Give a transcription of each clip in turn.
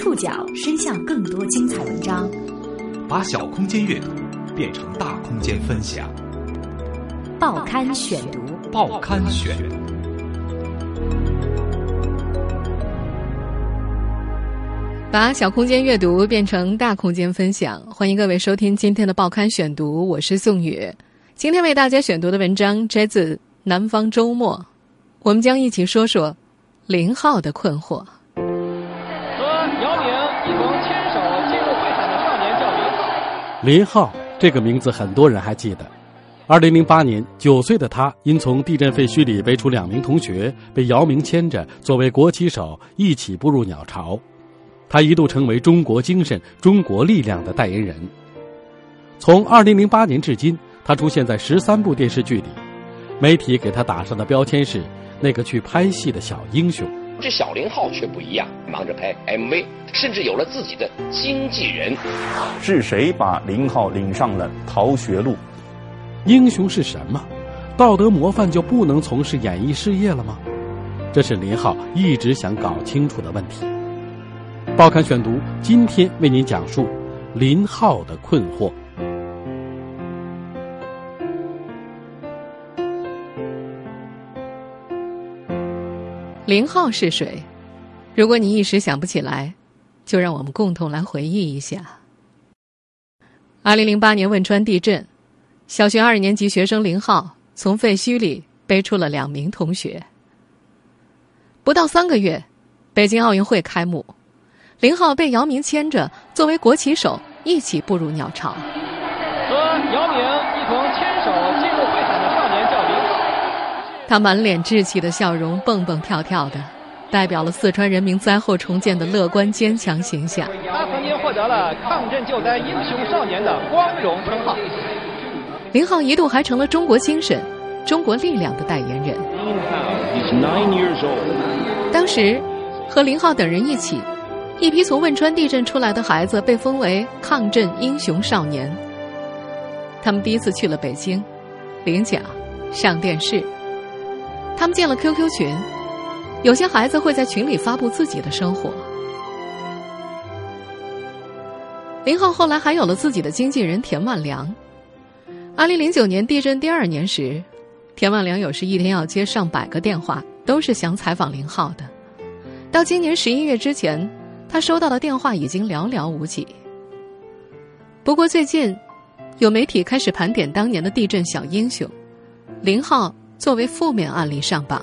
触角伸向更多精彩文章，把小空间阅读变成大空间分享。报刊选读，报刊选。把小空间阅读变成大空间分享，欢迎各位收听今天的报刊选读，我是宋宇。今天为大家选读的文章摘自《南方周末》，我们将一起说说林浩的困惑。林浩这个名字很多人还记得。二零零八年，九岁的他因从地震废墟里背出两名同学，被姚明牵着作为国旗手一起步入鸟巢。他一度成为中国精神、中国力量的代言人。从二零零八年至今，他出现在十三部电视剧里，媒体给他打上的标签是那个去拍戏的小英雄。这小林浩却不一样，忙着拍 MV，甚至有了自己的经纪人。是谁把林浩领上了逃学路？英雄是什么？道德模范就不能从事演艺事业了吗？这是林浩一直想搞清楚的问题。报刊选读，今天为您讲述林浩的困惑。林浩是谁？如果你一时想不起来，就让我们共同来回忆一下。二零零八年汶川地震，小学二年级学生林浩从废墟里背出了两名同学。不到三个月，北京奥运会开幕，林浩被姚明牵着作为国旗手一起步入鸟巢。和姚明一同牵手进入会场的少年叫林浩。他满脸稚气的笑容，蹦蹦跳跳的，代表了四川人民灾后重建的乐观坚强形象。他曾经获得了抗震救灾英雄少年的光荣称号。林浩一度还成了中国精神、中国力量的代言人。当时，和林浩等人一起，一批从汶川地震出来的孩子被封为抗震英雄少年。他们第一次去了北京，领奖、上电视。他们建了 QQ 群，有些孩子会在群里发布自己的生活。林浩后来还有了自己的经纪人田万良。二零零九年地震第二年时，田万良有时一天要接上百个电话，都是想采访林浩的。到今年十一月之前，他收到的电话已经寥寥无几。不过最近，有媒体开始盘点当年的地震小英雄，林浩作为负面案例上榜，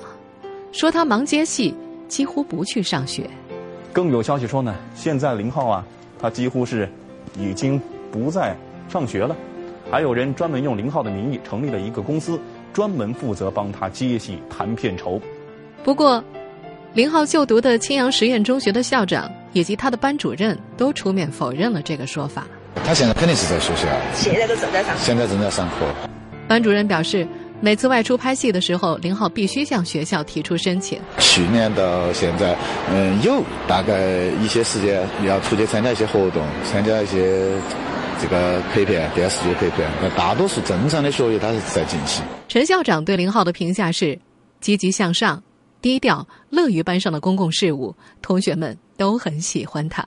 说他忙接戏，几乎不去上学。更有消息说呢，现在林浩啊，他几乎是已经不再上学了。还有人专门用林浩的名义成立了一个公司，专门负责帮他接戏谈片酬。不过，林浩就读的青阳实验中学的校长以及他的班主任都出面否认了这个说法。他现在肯定是在学校，现在都正在上课。现在正在上课。班主任表示，每次外出拍戏的时候，林浩必须向学校提出申请。去年到现在，嗯，有大概一些时间要出去参加一些活动，参加一些这个拍片、电视剧拍片。那大多数正常的学业他是在进行。陈校长对林浩的评价是：积极向上、低调、乐于班上的公共事务，同学们都很喜欢他。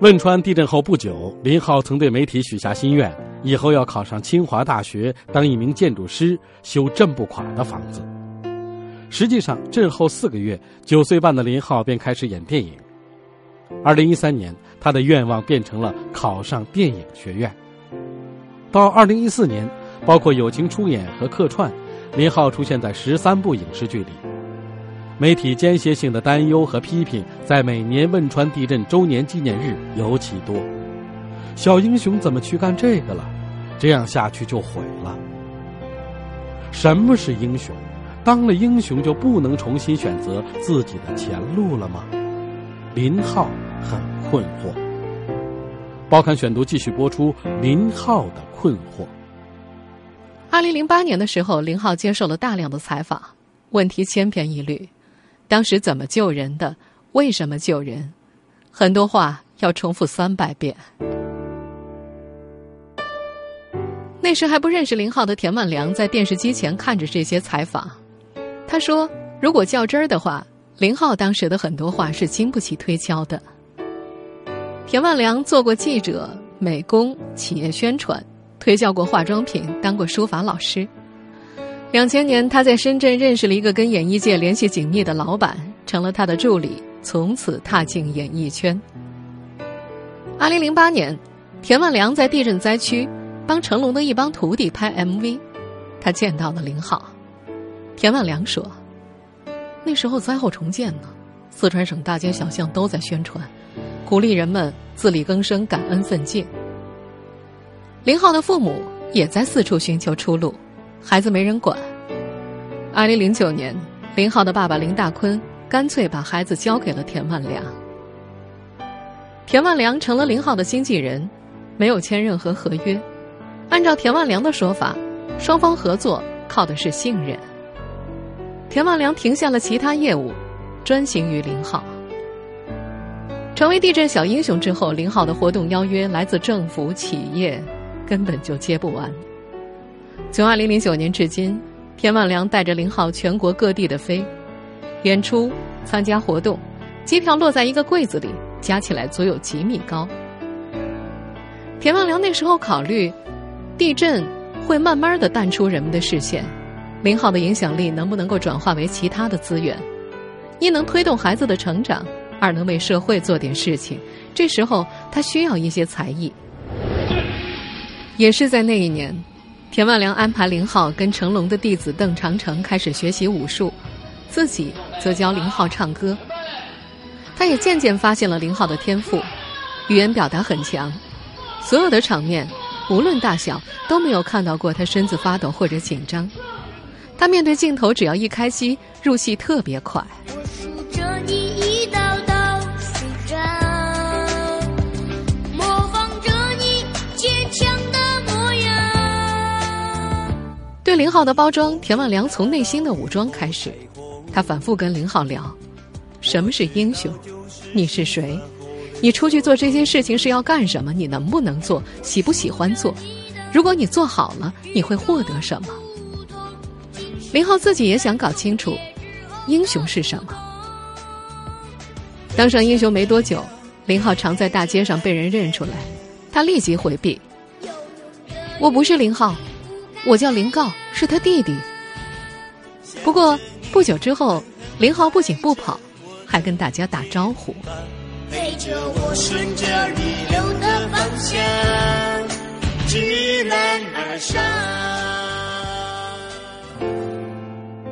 汶川地震后不久，林浩曾对媒体许下心愿，以后要考上清华大学当一名建筑师，修震不垮的房子。实际上，震后四个月，九岁半的林浩便开始演电影。二零一三年，他的愿望变成了考上电影学院。到二零一四年，包括友情出演和客串，林浩出现在十三部影视剧里。媒体间歇性的担忧和批评，在每年汶川地震周年纪念日尤其多。小英雄怎么去干这个了？这样下去就毁了。什么是英雄？当了英雄就不能重新选择自己的前路了吗？林浩很困惑。报刊选读继续播出林浩的困惑。二零零八年的时候，林浩接受了大量的采访，问题千篇一律。当时怎么救人的？为什么救人？很多话要重复三百遍。那时还不认识林浩的田万良在电视机前看着这些采访，他说：“如果较真儿的话，林浩当时的很多话是经不起推敲的。田万良做过记者、美工、企业宣传，推销过化妆品，当过书法老师。两千年，他在深圳认识了一个跟演艺界联系紧密的老板，成了他的助理，从此踏进演艺圈。二零零八年，田万良在地震灾区帮成龙的一帮徒弟拍 MV，他见到了林浩。田万良说：“那时候灾后重建呢，四川省大街小巷都在宣传，鼓励人们自力更生、感恩奋进。”林浩的父母也在四处寻求出路。孩子没人管。二零零九年，林浩的爸爸林大坤干脆把孩子交给了田万良。田万良成了林浩的经纪人，没有签任何合约。按照田万良的说法，双方合作靠的是信任。田万良停下了其他业务，专心于林浩。成为地震小英雄之后，林浩的活动邀约来自政府、企业，根本就接不完。从二零零九年至今，田万良带着林浩全国各地的飞，演出、参加活动，机票落在一个柜子里，加起来足有几米高。田万良那时候考虑，地震会慢慢的淡出人们的视线，林浩的影响力能不能够转化为其他的资源？一能推动孩子的成长，二能为社会做点事情。这时候他需要一些才艺。也是在那一年。田万良安排林浩跟成龙的弟子邓长城开始学习武术，自己则教林浩唱歌。他也渐渐发现了林浩的天赋，语言表达很强，所有的场面无论大小都没有看到过他身子发抖或者紧张。他面对镜头只要一开机，入戏特别快。林浩的包装，田万良从内心的武装开始。他反复跟林浩聊：什么是英雄？你是谁？你出去做这些事情是要干什么？你能不能做？喜不喜欢做？如果你做好了，你会获得什么？林浩自己也想搞清楚，英雄是什么。当上英雄没多久，林浩常在大街上被人认出来，他立即回避：“我不是林浩。”我叫林告，是他弟弟。不过不久之后，林浩不仅不跑，还跟大家打招呼。陪着我顺着逆流的方向，直来而上。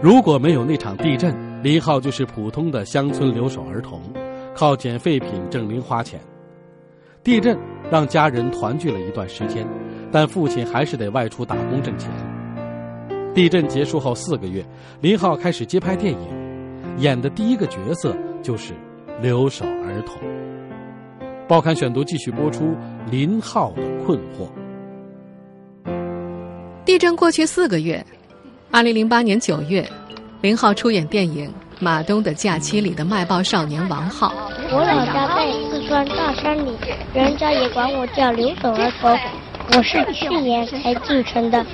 如果没有那场地震，林浩就是普通的乡村留守儿童，靠捡废品挣零花钱。地震让家人团聚了一段时间。但父亲还是得外出打工挣钱。地震结束后四个月，林浩开始接拍电影，演的第一个角色就是留守儿童。报刊选读继续播出林浩的困惑。地震过去四个月，二零零八年九月，林浩出演电影《马东的假期》里的卖报少年王浩。我老家在四川大山里，人家也管我叫留守儿童。我是去年才进城的。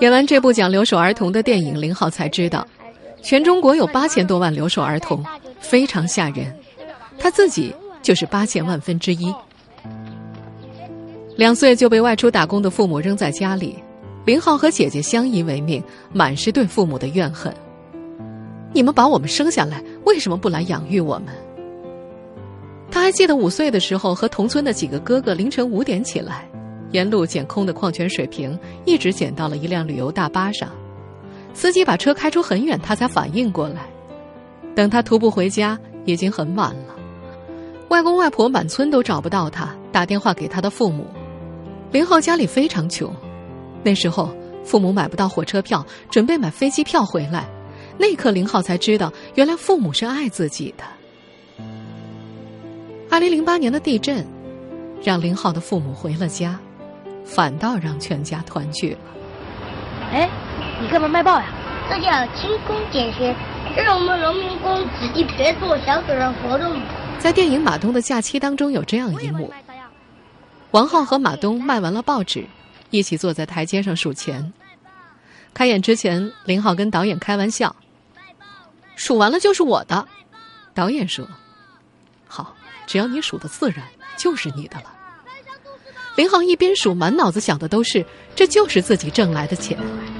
演完这部讲留守儿童的电影，林浩才知道，全中国有八千多万留守儿童，非常吓人。他自己就是八千万分之一。两岁就被外出打工的父母扔在家里，林浩和姐姐相依为命，满是对父母的怨恨。你们把我们生下来，为什么不来养育我们？他还记得五岁的时候，和同村的几个哥哥凌晨五点起来。沿路捡空的矿泉水瓶，一直捡到了一辆旅游大巴上。司机把车开出很远，他才反应过来。等他徒步回家，已经很晚了。外公外婆满村都找不到他，打电话给他的父母。林浩家里非常穷，那时候父母买不到火车票，准备买飞机票回来。那一刻，林浩才知道，原来父母是爱自己的。二零零八年的地震，让林浩的父母回了家。反倒让全家团聚了。哎，你干嘛卖报呀？这叫勤工俭学，这是我们农民工子弟别做小组的活动。在电影《马东的假期》当中有这样一幕：王浩和马东卖完了报纸，一起坐在台阶上数钱。开演之前，林浩跟导演开玩笑：“数完了就是我的。”导演说：“好，只要你数的自然，就是你的了。”林浩一边数，满脑子想的都是，这就是自己挣来的钱。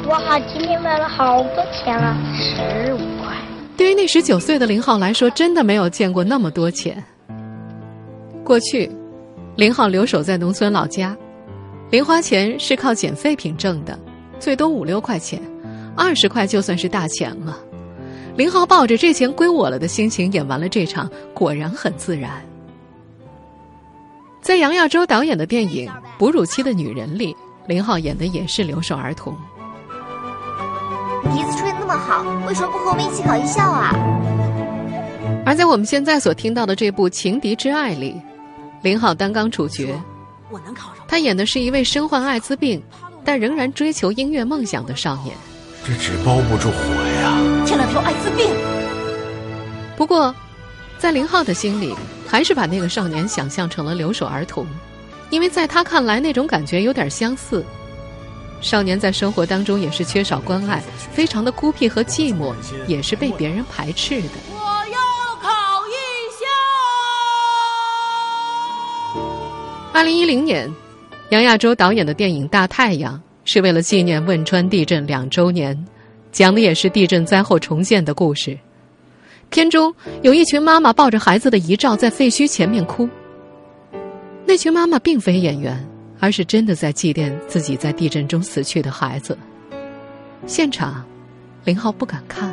哇，今天卖了好多钱啊，十五块。对于那十九岁的林浩来说，真的没有见过那么多钱。过去，林浩留守在农村老家，零花钱是靠捡废品挣的，最多五六块钱，二十块就算是大钱了。林浩抱着“这钱归我了”的心情演完了这场，果然很自然。在杨亚洲导演的电影《哺乳期的女人》里，林浩演的也是留守儿童。笛子吹的那么好，为什么不和我们一起考艺校啊？而在我们现在所听到的这部《情敌之爱》里，林浩担纲主角，他演的是一位身患艾滋病，但仍然追求音乐梦想的少年。这纸包不住火呀！欠了条艾滋病。不过，在林浩的心里。还是把那个少年想象成了留守儿童，因为在他看来，那种感觉有点相似。少年在生活当中也是缺少关爱，非常的孤僻和寂寞，也是被别人排斥的。我要考艺校。二零一零年，杨亚洲导演的电影《大太阳》是为了纪念汶川地震两周年，讲的也是地震灾后重建的故事。片中有一群妈妈抱着孩子的遗照在废墟前面哭。那群妈妈并非演员，而是真的在祭奠自己在地震中死去的孩子。现场，林浩不敢看。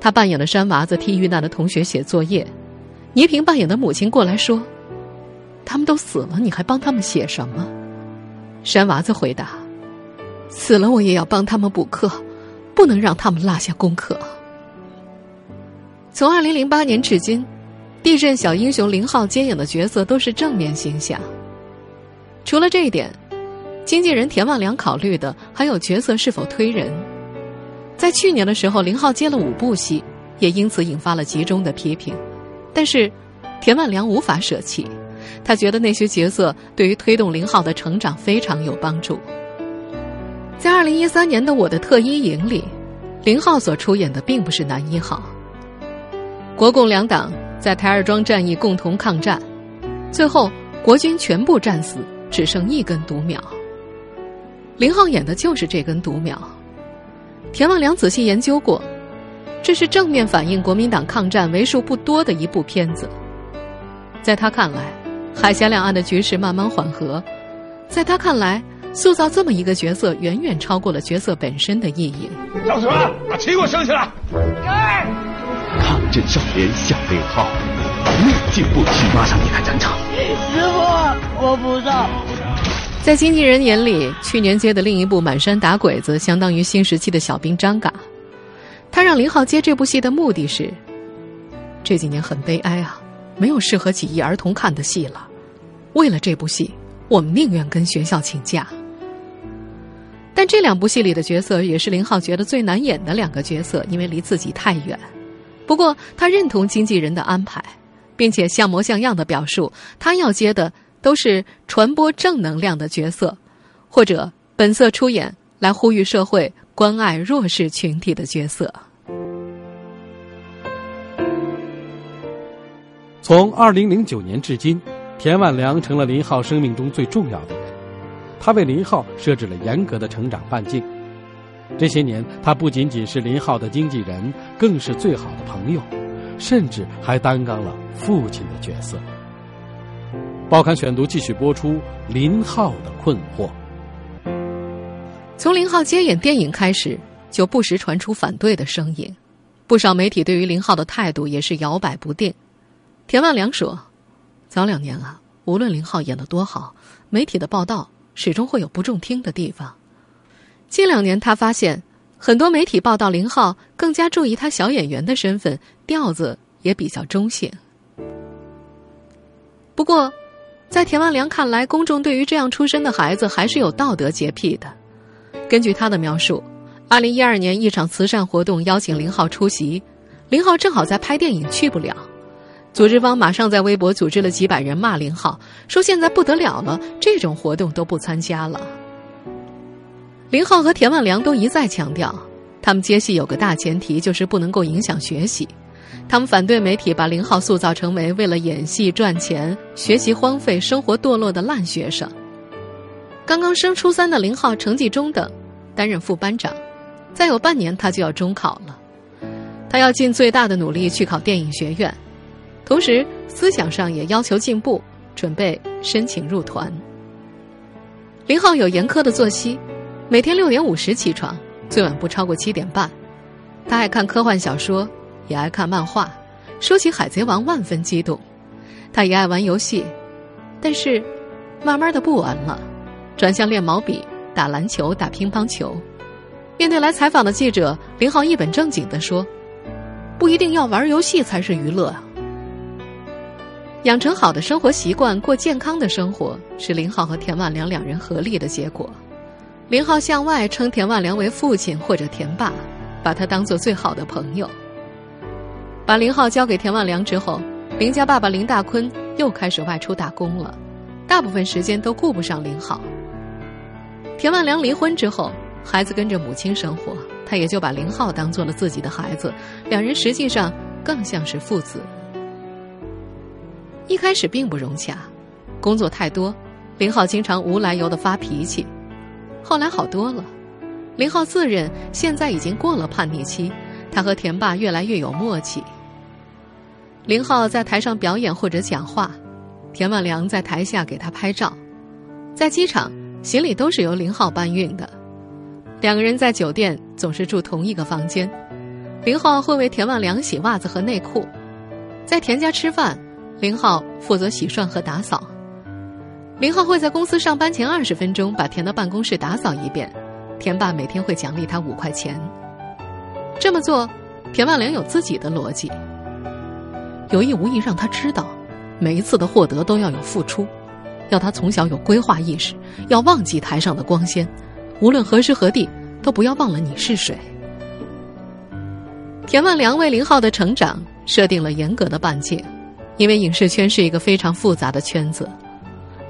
他扮演的山娃子替遇难的同学写作业，倪萍扮演的母亲过来说：“他们都死了，你还帮他们写什么？”山娃子回答：“死了我也要帮他们补课，不能让他们落下功课。”从二零零八年至今，地震小英雄林浩接演的角色都是正面形象。除了这一点，经纪人田万良考虑的还有角色是否推人。在去年的时候，林浩接了五部戏，也因此引发了集中的批评。但是，田万良无法舍弃，他觉得那些角色对于推动林浩的成长非常有帮助。在二零一三年的《我的特一营》里，林浩所出演的并不是男一号。国共两党在台儿庄战役共同抗战，最后国军全部战死，只剩一根独苗。林浩演的就是这根独苗。田万良仔细研究过，这是正面反映国民党抗战为数不多的一部片子。在他看来，海峡两岸的局势慢慢缓和，在他看来，塑造这么一个角色远远超过了角色本身的意义。叫什么？把旗给我升起来！震少年向林浩，逆境不屈，马上离开战场。师傅，我不上。在经纪人眼里，去年接的另一部《满山打鬼子》相当于新时期的小兵张嘎。他让林浩接这部戏的目的是：这几年很悲哀啊，没有适合几亿儿童看的戏了。为了这部戏，我们宁愿跟学校请假。但这两部戏里的角色也是林浩觉得最难演的两个角色，因为离自己太远。不过，他认同经纪人的安排，并且像模像样的表述，他要接的都是传播正能量的角色，或者本色出演来呼吁社会关爱弱势群体的角色。从二零零九年至今，田万良成了林浩生命中最重要的人，他为林浩设置了严格的成长半径。这些年，他不仅仅是林浩的经纪人，更是最好的朋友，甚至还担纲了父亲的角色。报刊选读继续播出林浩的困惑。从林浩接演电影开始，就不时传出反对的声音，不少媒体对于林浩的态度也是摇摆不定。田万良说：“早两年啊，无论林浩演的多好，媒体的报道始终会有不中听的地方。”近两年，他发现很多媒体报道林浩更加注意他小演员的身份，调子也比较中性。不过，在田万良看来，公众对于这样出身的孩子还是有道德洁癖的。根据他的描述，二零一二年一场慈善活动邀请林浩出席，林浩正好在拍电影去不了，组织方马上在微博组织了几百人骂林浩，说现在不得了了，这种活动都不参加了。林浩和田万良都一再强调，他们接戏有个大前提，就是不能够影响学习。他们反对媒体把林浩塑造成为为了演戏赚钱、学习荒废、生活堕落的烂学生。刚刚升初三的林浩成绩中等，担任副班长，再有半年他就要中考了。他要尽最大的努力去考电影学院，同时思想上也要求进步，准备申请入团。林浩有严苛的作息，每天六点五十起床，最晚不超过七点半。他爱看科幻小说，也爱看漫画。说起《海贼王》，万分激动。他也爱玩游戏，但是慢慢的不玩了，转向练毛笔、打篮球、打乒乓球。面对来采访的记者，林浩一本正经的说。不一定要玩游戏才是娱乐啊！养成好的生活习惯，过健康的生活，是林浩和田万良两人合力的结果。林浩向外称田万良为父亲或者田爸，把他当做最好的朋友。把林浩交给田万良之后，林家爸爸林大坤又开始外出打工了，大部分时间都顾不上林浩。田万良离婚之后，孩子跟着母亲生活。他也就把林浩当做了自己的孩子，两人实际上更像是父子。一开始并不融洽，工作太多，林浩经常无来由的发脾气。后来好多了，林浩自认现在已经过了叛逆期，他和田爸越来越有默契。林浩在台上表演或者讲话，田万良在台下给他拍照，在机场行李都是由林浩搬运的。两个人在酒店总是住同一个房间，林浩会为田万良洗袜子和内裤，在田家吃饭，林浩负责洗涮和打扫。林浩会在公司上班前二十分钟把田的办公室打扫一遍，田爸每天会奖励他五块钱。这么做，田万良有自己的逻辑，有意无意让他知道，每一次的获得都要有付出，要他从小有规划意识，要忘记台上的光鲜。无论何时何地，都不要忘了你是谁。田万良为林浩的成长设定了严格的半径，因为影视圈是一个非常复杂的圈子。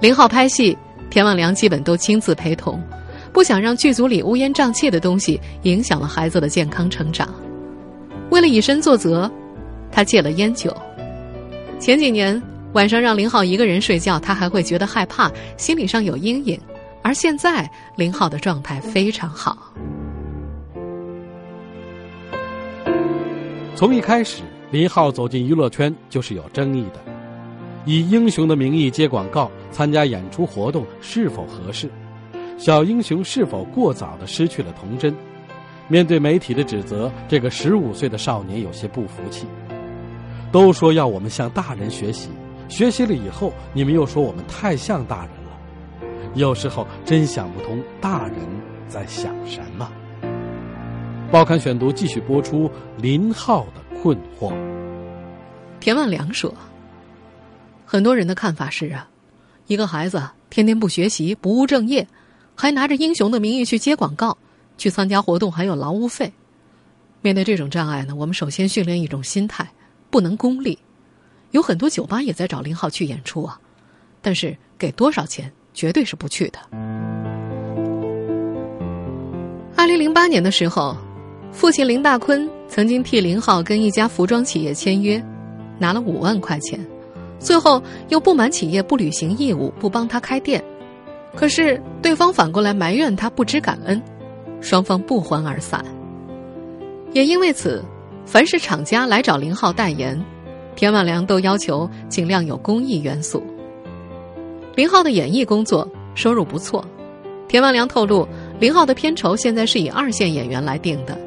林浩拍戏，田万良基本都亲自陪同，不想让剧组里乌烟瘴气的东西影响了孩子的健康成长。为了以身作则，他戒了烟酒。前几年晚上让林浩一个人睡觉，他还会觉得害怕，心理上有阴影。而现在，林浩的状态非常好。从一开始，林浩走进娱乐圈就是有争议的，以英雄的名义接广告、参加演出活动是否合适？小英雄是否过早的失去了童真？面对媒体的指责，这个十五岁的少年有些不服气。都说要我们向大人学习，学习了以后，你们又说我们太像大人了。有时候真想不通，大人在想什么？报刊选读继续播出林浩的困惑。田万良说：“很多人的看法是啊，一个孩子天天不学习、不务正业，还拿着英雄的名义去接广告、去参加活动，还有劳务费。面对这种障碍呢，我们首先训练一种心态，不能功利。有很多酒吧也在找林浩去演出啊，但是给多少钱？”绝对是不去的。二零零八年的时候，父亲林大坤曾经替林浩跟一家服装企业签约，拿了五万块钱，最后又不满企业不履行义务，不帮他开店。可是对方反过来埋怨他不知感恩，双方不欢而散。也因为此，凡是厂家来找林浩代言，田万良都要求尽量有公益元素。林浩的演艺工作收入不错，田万良透露，林浩的片酬现在是以二线演员来定的，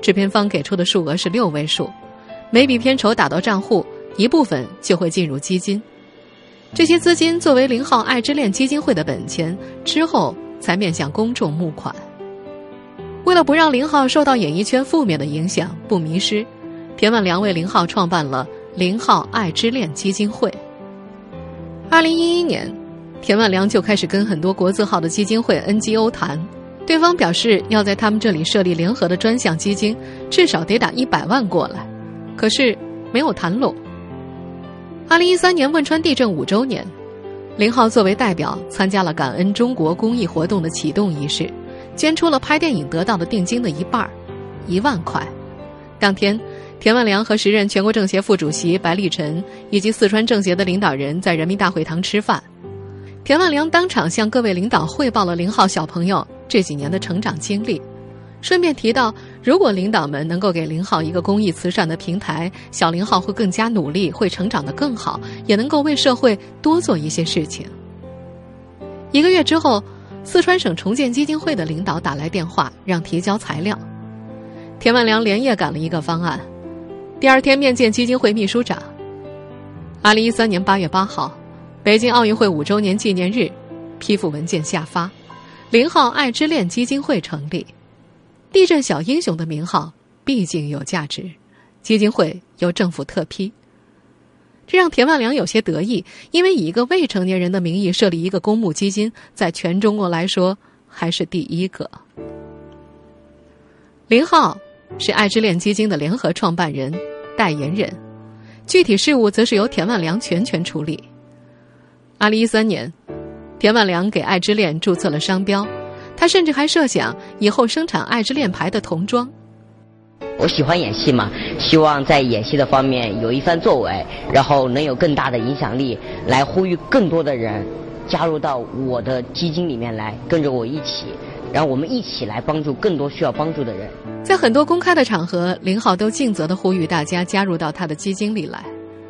制片方给出的数额是六位数，每笔片酬打到账户，一部分就会进入基金，这些资金作为林浩爱之恋基金会的本钱，之后才面向公众募款。为了不让林浩受到演艺圈负面的影响，不迷失，田万良为林浩创办了林浩爱之恋基金会。二零一一年。田万良就开始跟很多国字号的基金会 NGO 谈，对方表示要在他们这里设立联合的专项基金，至少得打一百万过来，可是没有谈拢。二零一三年汶川地震五周年，林浩作为代表参加了感恩中国公益活动的启动仪式，捐出了拍电影得到的定金的一半一万块。当天，田万良和时任全国政协副主席白立晨以及四川政协的领导人在人民大会堂吃饭，田万良当场向各位领导汇报了林浩小朋友这几年的成长经历，顺便提到，如果领导们能够给林浩一个公益慈善的平台，小林浩会更加努力，会成长得更好，也能够为社会多做一些事情。一个月之后，四川省重建基金会的领导打来电话，让提交材料，田万良连夜赶了一个方案。第二天面见基金会秘书长。二零一三年八月八号，北京奥运会五周年纪念日，批复文件下发，林浩爱之恋基金会成立。地震小英雄的名号毕竟有价值，基金会由政府特批。这让田万良有些得意，因为以一个未成年人的名义设立一个公募基金，在全中国来说还是第一个。林浩是爱之恋基金的联合创办人。代言人，具体事务则是由田万良全权处理。二零一三年，田万良给爱之恋注册了商标，他甚至还设想以后生产爱之恋牌的童装。我喜欢演戏嘛，希望在演戏的方面有一番作为，然后能有更大的影响力，来呼吁更多的人加入到我的基金里面来，跟着我一起。然后我们一起来帮助更多需要帮助的人。在很多公开的场合，林浩都尽责的呼吁大家加入到他的基金里来。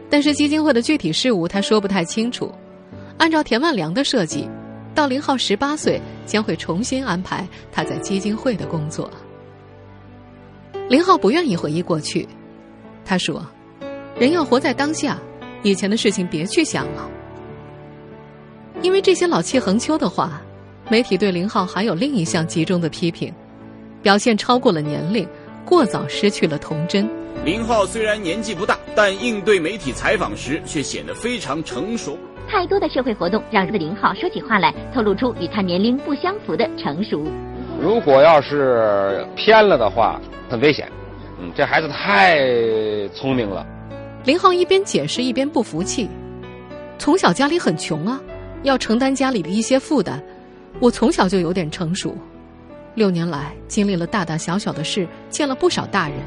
但是基金会的具体事务他说不太清楚。按照田万良的设计，到林浩十八岁将会重新安排他在基金会的工作。林浩不愿意回忆过去，他说：“人要活在当下，以前的事情别去想了。”因为这些老气横秋的话。媒体对林浩还有另一项集中的批评：表现超过了年龄，过早失去了童真。林浩虽然年纪不大，但应对媒体采访时却显得非常成熟。太多的社会活动让林浩说起话来透露出与他年龄不相符的成熟。如果要是偏了的话，很危险。嗯，这孩子太聪明了。林浩一边解释一边不服气：从小家里很穷啊，要承担家里的一些负担。我从小就有点成熟，六年来经历了大大小小的事，见了不少大人。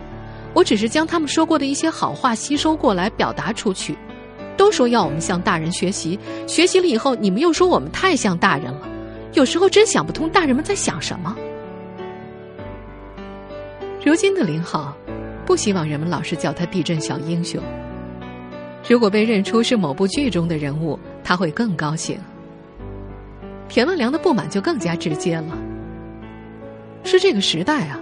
我只是将他们说过的一些好话吸收过来，表达出去。都说要我们向大人学习，学习了以后，你们又说我们太像大人了。有时候真想不通，大人们在想什么。如今的林浩，不希望人们老是叫他“地震小英雄”。如果被认出是某部剧中的人物，他会更高兴。田万良的不满就更加直接了。是这个时代啊，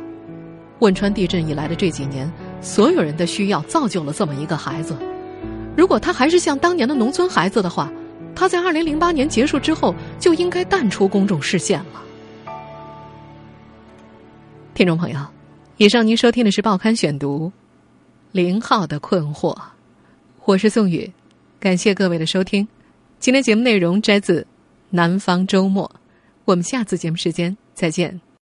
汶川地震以来的这几年，所有人的需要造就了这么一个孩子。如果他还是像当年的农村孩子的话，他在二零零八年结束之后就应该淡出公众视线了。听众朋友，以上您收听的是《报刊选读》，林浩的困惑，我是宋宇，感谢各位的收听。今天节目内容摘自。南方周末，我们下次节目时间再见。